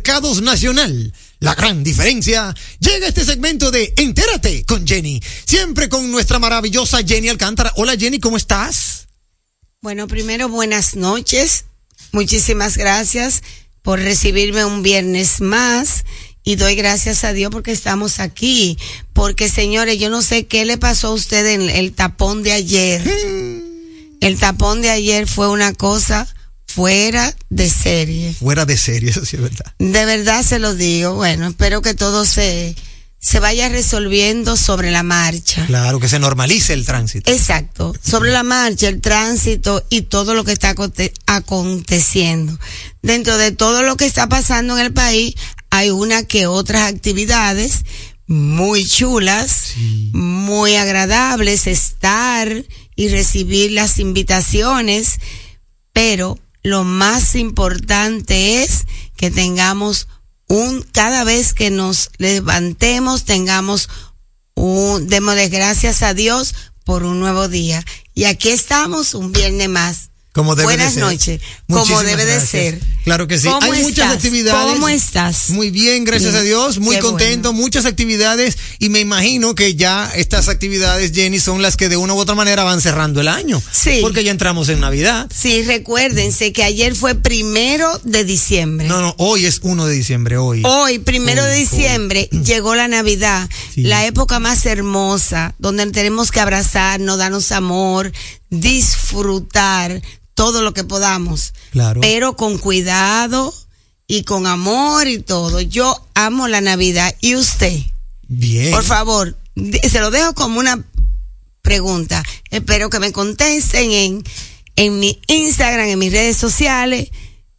Supermercados Nacional. La gran diferencia. Llega este segmento de Entérate con Jenny. Siempre con nuestra maravillosa Jenny Alcántara. Hola Jenny, ¿cómo estás? Bueno, primero buenas noches. Muchísimas gracias por recibirme un viernes más y doy gracias a Dios porque estamos aquí. Porque señores, yo no sé qué le pasó a usted en el tapón de ayer. El tapón de ayer fue una cosa fuera de serie. Fuera de serie, eso sí es verdad. De verdad se lo digo. Bueno, espero que todo se, se vaya resolviendo sobre la marcha. Claro, que se normalice el tránsito. Exacto. Sobre la marcha, el tránsito y todo lo que está aconte- aconteciendo. Dentro de todo lo que está pasando en el país, hay una que otras actividades muy chulas, muy agradables, estar y recibir las invitaciones, pero lo más importante es que tengamos un, cada vez que nos levantemos, tengamos un, démosle gracias a Dios por un nuevo día. Y aquí estamos un viernes más. Como debe Buenas de noches. Como debe de ser. Claro que sí. ¿Cómo Hay muchas actividades. ¿Cómo estás? Muy bien, gracias Bien. a Dios. Muy Qué contento. Muchas actividades. Y me imagino que ya estas actividades, Jenny, son las que de una u otra manera van cerrando el año. Sí. Porque ya entramos en Navidad. Sí, recuérdense que ayer fue primero de diciembre. No, no, hoy es 1 de diciembre, hoy. Hoy, primero de diciembre, llegó la Navidad, la época más hermosa, donde tenemos que abrazarnos, darnos amor, disfrutar todo lo que podamos. Claro. Pero con cuidado y con amor y todo. Yo amo la Navidad. ¿Y usted? Bien. Por favor, se lo dejo como una pregunta. Espero que me contesten en, en mi Instagram, en mis redes sociales.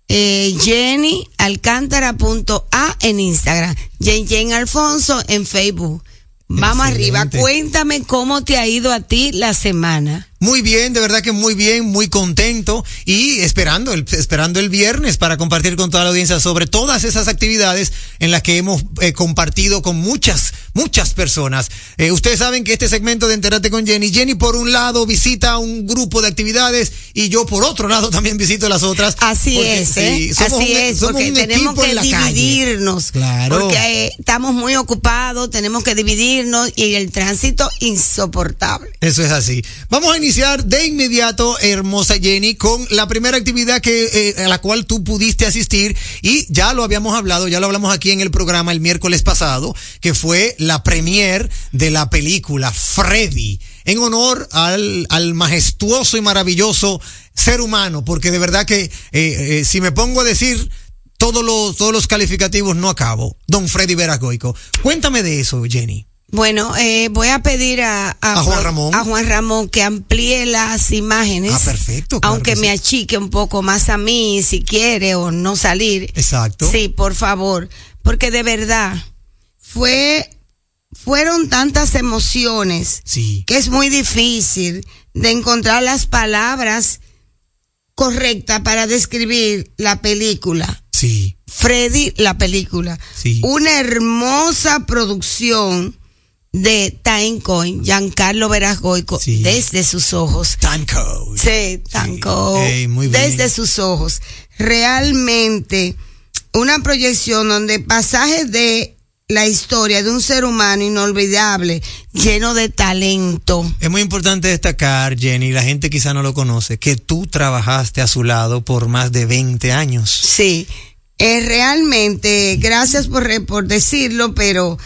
Eh, Jenny Alcántara.a en Instagram. Jen Jen Alfonso en Facebook. Vamos arriba. Cuéntame cómo te ha ido a ti la semana. Muy bien, de verdad que muy bien, muy contento y esperando el, esperando el viernes para compartir con toda la audiencia sobre todas esas actividades en las que hemos eh, compartido con muchas, muchas personas. Eh, ustedes saben que este segmento de Enterate con Jenny, Jenny por un lado visita un grupo de actividades y yo por otro lado también visito las otras. Así Porque, es, ¿eh? sí, somos Así un- es, somos porque un tenemos que dividirnos. Claro. Porque eh, estamos muy ocupados, tenemos que dividirnos y el tránsito insoportable. Eso es así. Vamos a iniciar de inmediato, hermosa Jenny, con la primera actividad que eh, a la cual tú pudiste asistir y ya lo habíamos hablado, ya lo hablamos aquí en el programa el miércoles pasado, que fue la premier de la película Freddy, en honor al, al majestuoso y maravilloso ser humano, porque de verdad que eh, eh, si me pongo a decir todos los, todos los calificativos no acabo. Don Freddy Veragoico. Cuéntame de eso, Jenny. Bueno, eh, voy a pedir a, A Juan Ramón. a Juan Ramón que amplíe las imágenes. Ah, perfecto. claro aunque que me sí. achique un poco más a mí, si quiere, o no salir. Exacto. Sí, por favor. Porque de verdad, fue, fueron tantas emociones Sí. que es muy difícil de encontrar las palabras correctas para describir la película. Sí. Freddy, la película. Sí. Una hermosa producción de Time Coin, Giancarlo Verasgoico, desde sus ojos. Tanco. Sí. Desde sus ojos. Realmente, una proyección donde pasajes de la historia de un ser humano inolvidable, lleno de talento. Es muy importante destacar, Jenny, la gente quizá no lo conoce, que tú trabajaste a su lado por más de 20 años. Sí, eh, realmente, gracias por, por decirlo, pero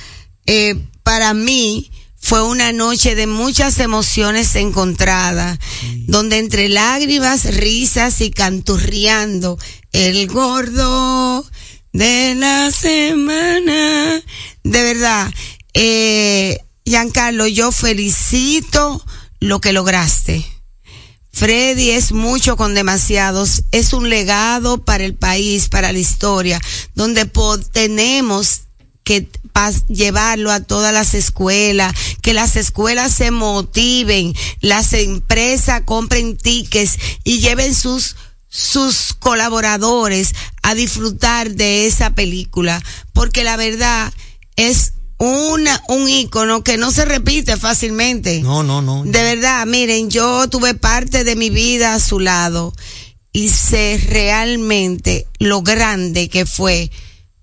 eh, para mí fue una noche de muchas emociones encontradas, donde entre lágrimas, risas y canturriando, el gordo de la semana. De verdad, eh, Giancarlo, yo felicito lo que lograste. Freddy es mucho con demasiados, es un legado para el país, para la historia, donde tenemos que llevarlo a todas las escuelas, que las escuelas se motiven, las empresas compren tickets y lleven sus sus colaboradores a disfrutar de esa película, porque la verdad es una un ícono que no se repite fácilmente. No, no, no. De verdad, miren, yo tuve parte de mi vida a su lado y sé realmente lo grande que fue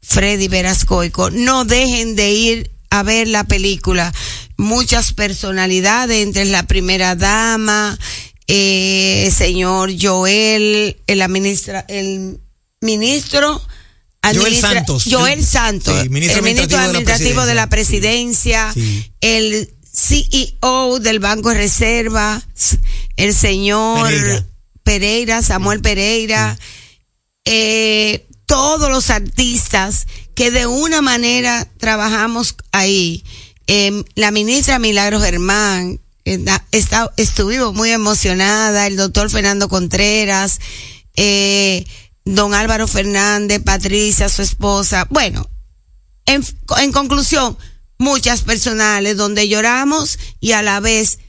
Freddy Verascoico. No dejen de ir a ver la película. Muchas personalidades, entre la primera dama, eh, señor Joel, el, administra, el ministro Joel Santos. Joel El- sí, ministro el ministro administrativo de la administrativo de la presidencia, el CEO del Banco de Reserva, el señor Pereira. Pereira, Samuel Pereira, eh, todos los artistas que de una manera trabajamos ahí. Eh, la ministra Milagros Germán, eh, está, estuvimos muy emocionada, el doctor Fernando Contreras, eh, don Álvaro Fernández, Patricia, su esposa. Bueno, en, en conclusión, muchas personales donde lloramos y a la vez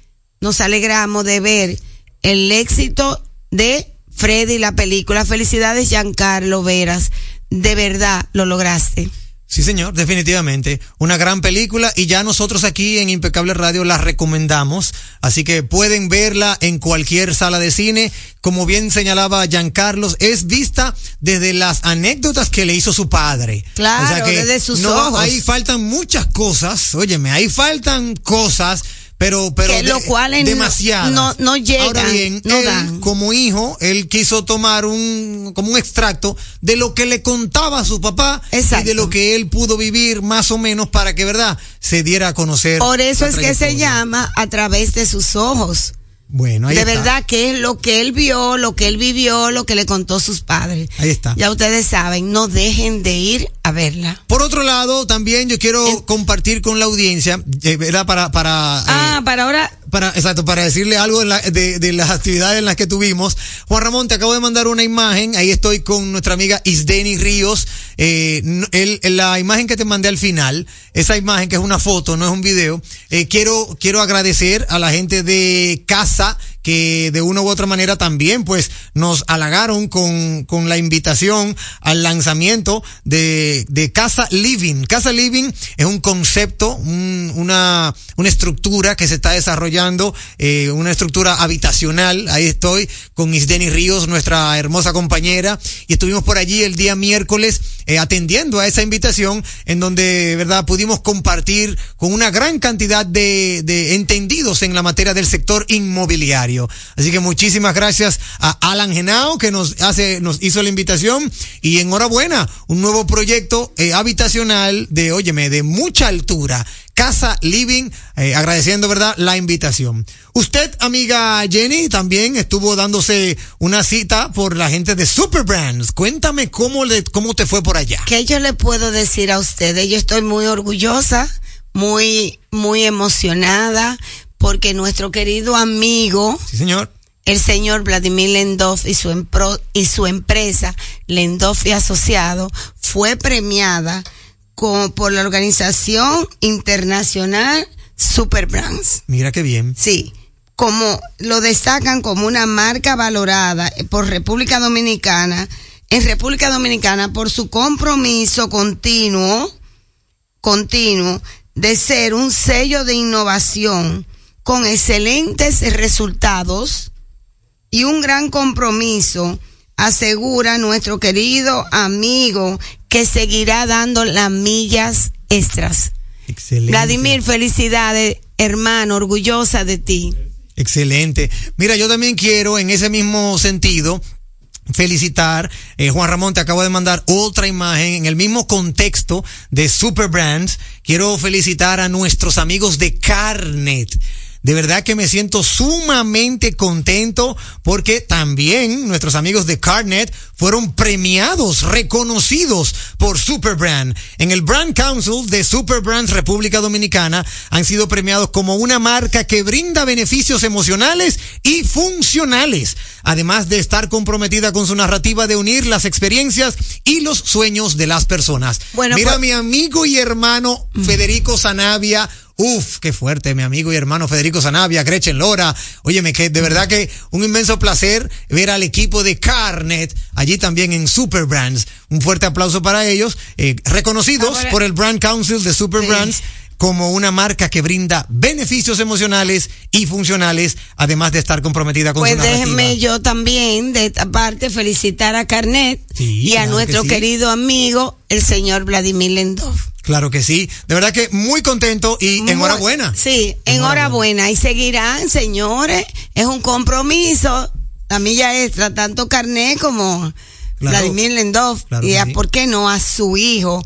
nos alegramos de ver el éxito de Freddy la película. Felicidades, Giancarlo Veras. De verdad lo lograste. Sí, señor, definitivamente. Una gran película y ya nosotros aquí en Impecable Radio la recomendamos. Así que pueden verla en cualquier sala de cine. Como bien señalaba Giancarlos, es vista desde las anécdotas que le hizo su padre. Claro, desde sus no, ojos. Ahí faltan muchas cosas. Óyeme, ahí faltan cosas. Pero, pero Que lo de- cual en- demasiadas. no- no llegan, Ahora bien, no él, dan. como hijo, él quiso tomar un, como un extracto de lo que le contaba a su papá y de lo que él pudo vivir más o menos para que, ¿verdad?, se diera a conocer. Por eso es que se llama a través de sus ojos. Bueno, ahí de está. verdad que es lo que él vio, lo que él vivió, lo que le contó sus padres. Ahí está. Ya ustedes saben, no dejen de ir a verla. Por otro lado, también yo quiero compartir con la audiencia, eh, ¿verdad? Para, para, eh, Ah, para ahora, para, exacto, para decirle algo de, la- de- de las actividades en las que tuvimos. Juan Ramón, te acabo de mandar una imagen. Ahí estoy con nuestra amiga Isdeni Ríos. Eh, el- la imagen que te mandé al final, esa imagen que es una foto, no es un video. eh, quiero, quiero agradecer a la gente de Casa que de una u otra manera también pues nos halagaron con, con la invitación al lanzamiento de, de Casa Living. Casa Living es un concepto, un- una, una estructura que se está desarrollando, eh, una estructura habitacional. Ahí estoy con Isdeni Ríos, nuestra hermosa compañera, y estuvimos por allí el día miércoles eh, atendiendo a esa invitación en donde, verdad, pudimos compartir con una gran cantidad de, de entendidos en la materia del sector inmobiliario. Así que muchísimas gracias a Alan Genao que nos hace, nos hizo la invitación y enhorabuena, un nuevo proyecto eh, habitacional de, óyeme, de mucha altura. Casa Living, eh, agradeciendo, ¿verdad?, la invitación. Usted, amiga Jenny, también estuvo dándose una cita por la gente de Superbrands. Cuéntame cómo, le, cómo te fue por allá. ¿qué yo le puedo decir a ustedes? Yo estoy muy orgullosa, muy, muy emocionada porque nuestro querido amigo, Sí, señor. el señor Vladimir Lendov y su, empro- y su empresa Lendov y Asociado fue premiada con- por la organización internacional Superbrands. Mira qué bien. Sí, como lo destacan como una marca valorada por República Dominicana, en República Dominicana por su compromiso continuo, continuo de ser un sello de innovación con excelentes resultados y un gran compromiso, asegura nuestro querido amigo que seguirá dando las millas extras. Excelente. Vladimir, felicidades, hermano, orgullosa de ti. Excelente. Mira, yo también quiero, en ese mismo sentido, felicitar, eh, Juan Ramón, te acabo de mandar otra imagen en el mismo contexto de Super Brands. Quiero felicitar a nuestros amigos de Carnet. De verdad que me siento sumamente contento porque también nuestros amigos de Carnet fueron premiados, reconocidos por Superbrand. En el Brand Council de Superbrands República Dominicana han sido premiados como una marca que brinda beneficios emocionales y funcionales, además de estar comprometida con su narrativa de unir las experiencias y los sueños de las personas. Bueno, Mira pues- mi amigo y hermano Federico Zanavia. Uf, qué fuerte, mi amigo y hermano Federico Zanavia, Gretchen Lora. Óyeme, que de verdad que un inmenso placer ver al equipo de Carnet allí también en Super Brands. Un fuerte aplauso para ellos, eh, reconocidos Ahora- por el Brand Council de Super Brands como una marca que brinda beneficios emocionales y funcionales, además de estar comprometida con Pues su narrativa. déjeme yo también, de esta parte, felicitar a Carnet y a nuestro que sí. querido amigo, el señor Vladimir Lendov. Claro que sí. De verdad que muy contento y enhorabuena. Sí, enhorabuena. Y seguirán, señores. Es un compromiso. La milla extra, tanto Carnet como Claro. Vladimir Lendov. Claro y a, sí. ¿por qué no? A su hijo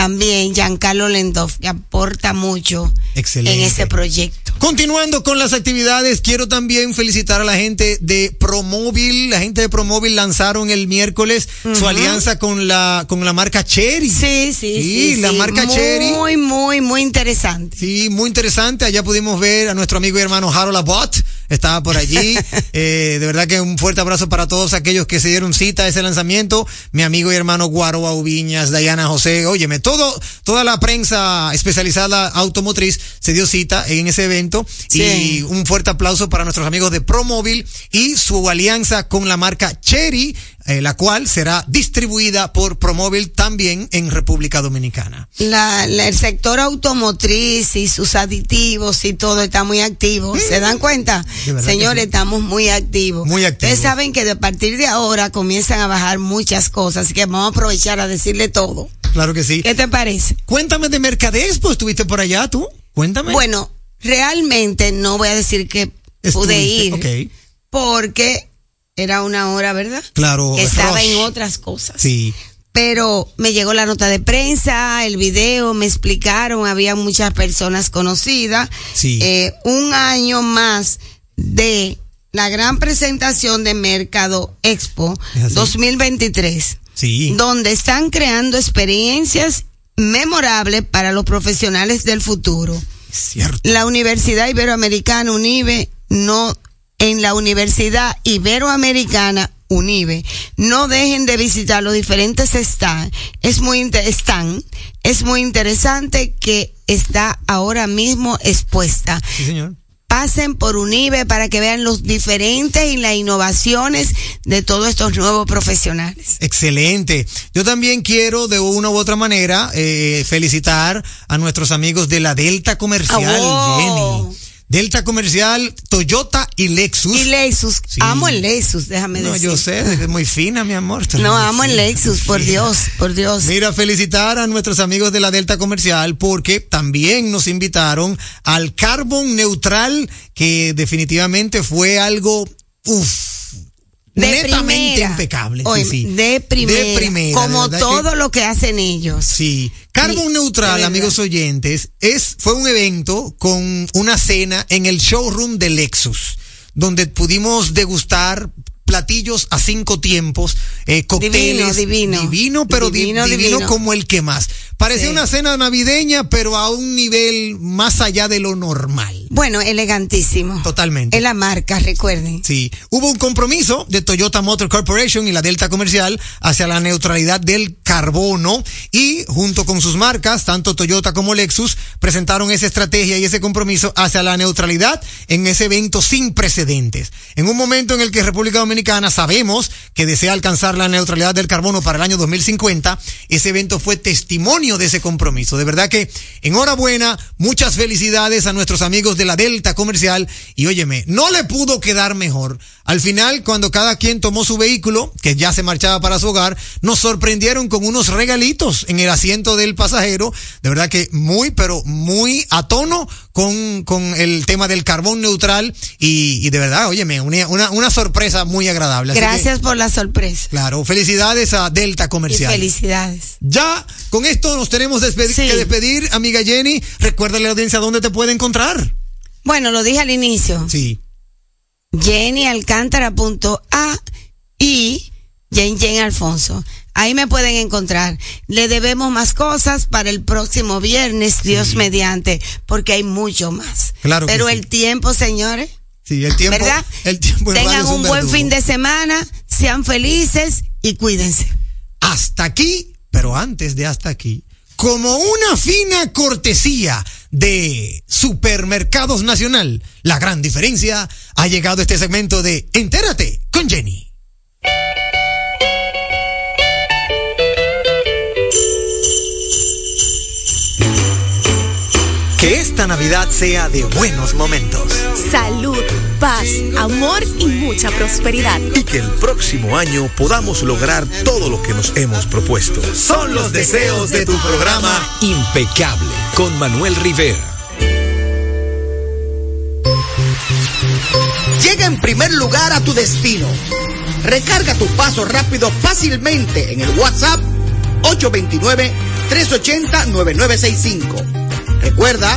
también, Giancarlo Lendov, que aporta mucho Excelente. en ese proyecto. Continuando con las actividades, quiero también felicitar a la gente de Promóvil. La gente de Promóvil lanzaron el miércoles su alianza con la con la marca Cherry. Sí, sí, sí. la sí. marca muy, Cherry. Muy, muy, muy interesante. Sí, muy interesante. Allá pudimos ver a nuestro amigo y hermano Harold Abbott. Estaba por allí. Eh, de verdad que un fuerte abrazo para todos aquellos que se dieron cita a ese lanzamiento. Mi amigo y hermano Guaroa Ubiñas, Dayana José. Óyeme, todo, toda la prensa especializada automotriz se dio cita en ese evento. Sí. Y un fuerte aplauso para nuestros amigos de Promóvil y su alianza con la marca Cherry, eh, la cual será distribuida por Promóvil también en República Dominicana. La, la- el sector automotriz y sus aditivos y todo está muy activo. ¿Se dan cuenta? Señores, sí. estamos muy activos. Muy activos. Ustedes saben que de partir de ahora comienzan a bajar muchas cosas, así que vamos a aprovechar a decirle todo. Claro que sí. ¿Qué te parece? Cuéntame de Mercadexpo, ¿estuviste por allá tú? Cuéntame. Bueno, realmente no voy a decir que pude ir ok. porque era una hora, ¿verdad? Claro, Que estaba rush. en otras cosas. Sí. pero me llegó la nota de prensa, el video, me explicaron, había muchas personas conocidas. Sí. Eh, un año más de la gran presentación de Mercado Expo Es así. 2023, Sí. donde están creando experiencias memorables para los profesionales del futuro. Cierto. La Universidad Iberoamericana UNIBE no en la Universidad Iberoamericana UNIBE. No dejen de visitar los diferentes stand. Es muy stand. Es muy interesante que está ahora mismo expuesta. Sí, señor. Pasen por UNIBE para que vean los diferentes y las innovaciones de todos estos nuevos profesionales. Excelente. Yo también quiero de una u otra manera eh, felicitar a nuestros amigos de la Delta Comercial, Jenny. Delta Comercial, Toyota y Lexus. Y Lexus, Sí. amo el Lexus, déjame No, decir. yo sé, es muy fina, mi amor. No, amo el Lexus, por fina. Dios, por Dios. Mira, felicitar a nuestros amigos de la Delta Comercial porque también nos invitaron al Carbon Neutral, que definitivamente fue algo, uff, De netamente primera. impecable. Oye, sí, sí. De primera. De primera, Como de todo que- lo que hacen ellos. Sí. Carbon Neutral, amigos oyentes, es, fue un evento con una cena en el showroom de Lexus, donde pudimos degustar platillos a cinco tiempos, eh, cócteles. Divino, divino. Divino, pero di- Divino, divino, divino. como el que más. Parecía Sí. una cena navideña, pero a un nivel más allá de lo normal. Bueno, elegantísimo. Totalmente. Es la marca, recuerden. Sí, hubo un compromiso de Toyota Motor Corporation y la Delta Comercial hacia la neutralidad del carbono y junto con sus marcas, tanto Toyota como Lexus, presentaron esa estrategia y ese compromiso hacia la neutralidad en ese evento sin precedentes. En un momento en el que República Dominicana sabemos que desea alcanzar la neutralidad del carbono para el año 2050, ese evento fue testimonio de ese compromiso. De verdad que enhorabuena, muchas felicidades a nuestros amigos de la Delta Comercial y óyeme, no le pudo quedar mejor. Al final, cuando cada quien tomó su vehículo, que ya se marchaba para su hogar, nos sorprendieron con unos regalitos en el asiento del pasajero. De verdad que muy, pero muy a tono con, con el tema del carbón neutral y, y de verdad, óyeme, una, una, una sorpresa muy agradable. Así que, Gracias por la sorpresa. claro, felicidades a Delta Y Comercial. felicidades. Ya, con esto nos tenemos Sí. que despedir, amiga Jenny. Recuérdale a la audiencia dónde te puede encontrar. Bueno, lo dije al inicio. Sí. jennyalcántara.a y Jen Jen Alfonso. Ahí me pueden encontrar. Le debemos más cosas para el próximo viernes, Dios mediante, porque hay mucho más. Claro que Pero sí. el tiempo, señores, Sí, el tiempo. ¿verdad? El tiempo Tengan un buen fin de semana, sean felices y cuídense. Hasta aquí, pero antes de hasta aquí, como una fina cortesía de Supermercados Nacional, la gran diferencia, ha llegado este segmento de Entérate con Jenny. Que esta Navidad sea de buenos momentos. Salud, paz, amor y mucha prosperidad. Y que el próximo año podamos lograr todo lo que nos hemos propuesto. Son los deseos de tu programa Impecable con Manuel Rivera. Llega en primer lugar a tu destino. Recarga tu paso rápido fácilmente en el WhatsApp 829-380-9965. Recuerda,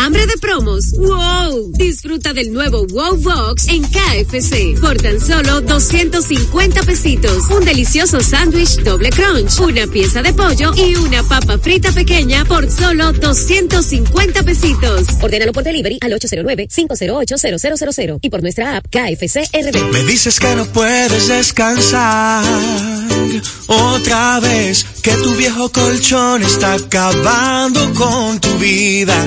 Hambre de promos. ¡Wow! Disfruta del nuevo Wow Box en KFC por tan solo 250 pesitos. Un delicioso sándwich doble crunch, una pieza de pollo y una papa frita pequeña por solo 250 pesitos. Ordénalo por delivery al 809-508-0000 y por nuestra app KFC RD. Me dices que no puedes descansar otra vez, que tu viejo colchón está acabando con tu vida.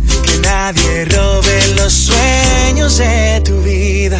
Nadie robe los sueños de tu vida.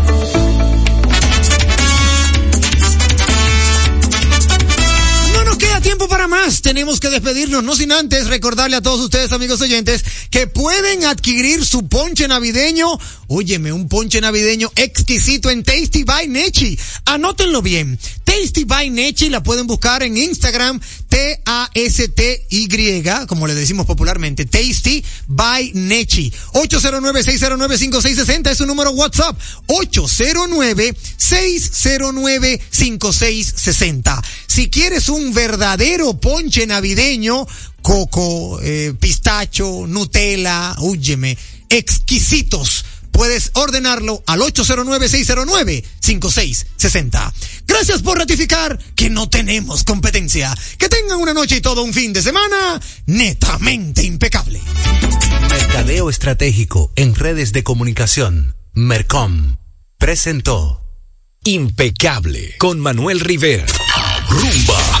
Para más. Tenemos que despedirnos, no sin antes recordarle a todos ustedes, amigos oyentes, que pueden adquirir su ponche navideño. Óyeme, un ponche navideño exquisito en Tasty by Nechi. Anótenlo bien. Tasty by Nechi la pueden buscar en Instagram. T-A-S-T-Y, como le decimos popularmente, Tasty by Nechi. 809-609-5660 es su número WhatsApp. 809-609-5660. Si quieres un verdadero ponche navideño, coco, eh, pistacho, Nutella, úyeme, exquisitos puedes ordenarlo al 809-609-5660. Gracias por ratificar que no tenemos competencia. Que tengan una noche y todo un fin de semana netamente impecable. Mercadeo Estratégico en redes de comunicación. Mercom presentó Impecable con Manuel Rivera. Rumba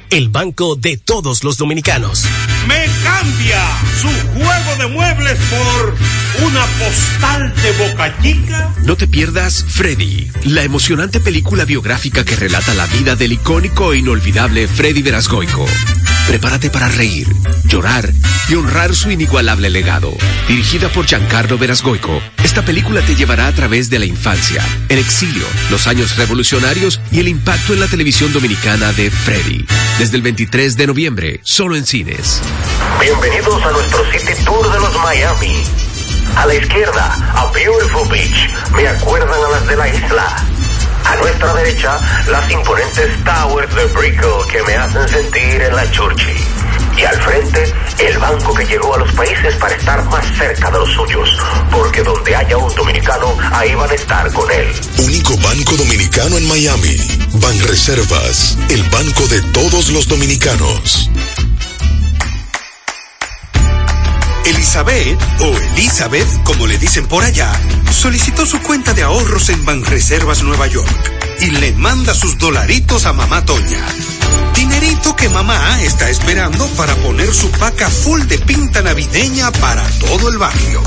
el banco de todos los dominicanos. Me cambia su juego de muebles por una postal de boca chica. No te pierdas Freddy, la emocionante película biográfica que relata la vida del icónico e inolvidable Freddy Verasgoico. Prepárate para reír, llorar y honrar su inigualable legado. Dirigida por Giancarlo Verasgoico, esta película te llevará a través de la infancia, el exilio, los años revolucionarios y el impacto en la televisión dominicana de Freddy. Desde el 23 de noviembre, solo en cines. Bienvenidos a nuestro City Tour de los Miami. A la izquierda, a Beautiful Beach. Me acuerdan a las de la isla. A nuestra derecha, las imponentes towers de Brickell que me hacen sentir en la Churchill. Y al frente, el banco que llegó a los países para estar más cerca de los suyos. Porque donde haya un dominicano, ahí van a estar con él. Único banco dominicano en Miami. Banreservas, el banco de todos los dominicanos. Elizabeth, o Elizabeth, como le dicen por allá, solicitó su cuenta de ahorros en Banreservas Nueva York y le manda sus dolaritos a mamá Toña. Dinerito que mamá está esperando para poner su paca full de pinta navideña para todo el barrio.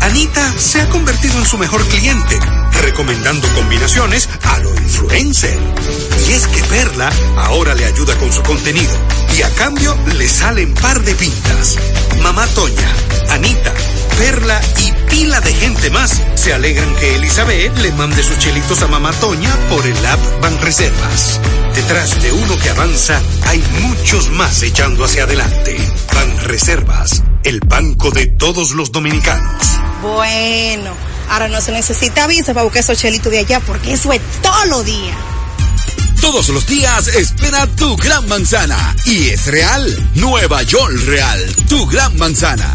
Anita se ha convertido en su mejor cliente, recomendando combinaciones a lo influencer. Y es que Perla ahora le ayuda con su contenido y a cambio le salen par de pintas. Mamá Toña, Anita, Perla y pila de gente más se alegran que Elizabeth le mande sus chelitos a Mamá Toña por el app Banreservas. Detrás de uno que avanza, hay muchos más echando hacia adelante. Banreservas, el banco de todos los dominicanos. Bueno, ahora no se necesita visa para buscar esos chelitos de allá porque eso es todo lo día. Todos los días espera tu gran manzana. Y es real. Nueva York Real. Tu gran manzana.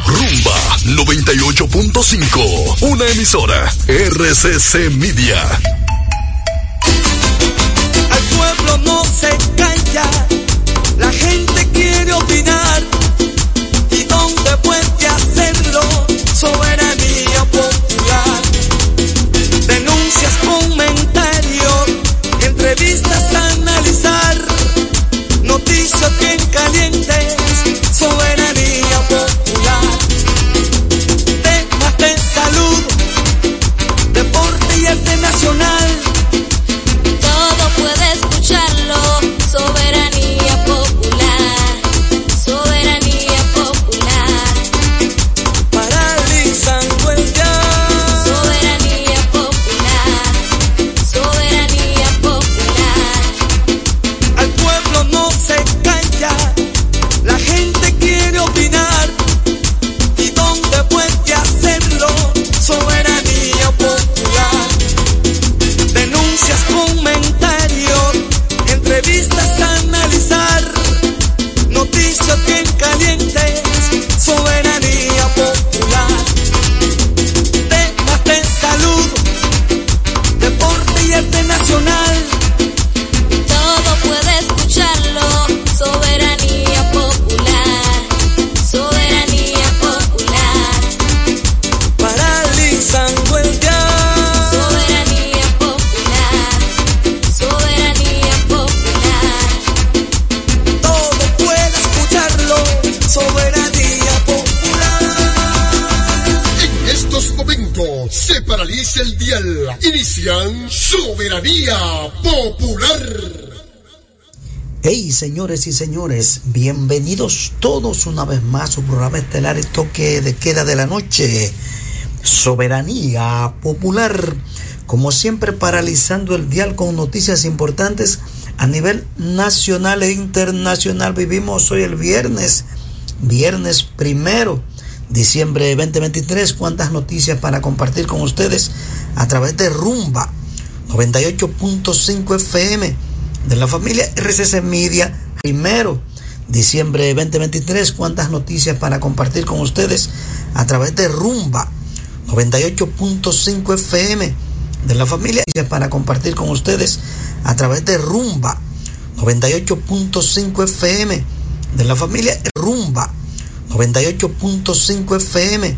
Rumba 98.5, una emisora RCC Media. Al pueblo no se calla, la gente quiere opinar. ¿Y dónde puede hacerlo? Soberanía popular. Denuncias, comentarios, entrevistas analizar. Noticias bien calientes, señores y señores, bienvenidos todos una vez más a su programa estelar y toque de queda de la noche. Soberanía Popular. Como siempre, paralizando el dial con noticias importantes a nivel nacional e internacional. Vivimos hoy el viernes, viernes primero, diciembre 2023. Cuántas noticias para compartir con ustedes a través de Rumba 98.5 FM de la familia RCC Media. Primero, diciembre 2023, cuántas noticias para compartir con ustedes a través de Rumba 98.5 FM de la familia para compartir con ustedes a través de Rumba 98.5 FM de la familia Rumba 98.5 FM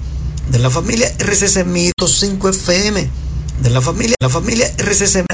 de la familia RCC 5 FM de la familia la familia RCC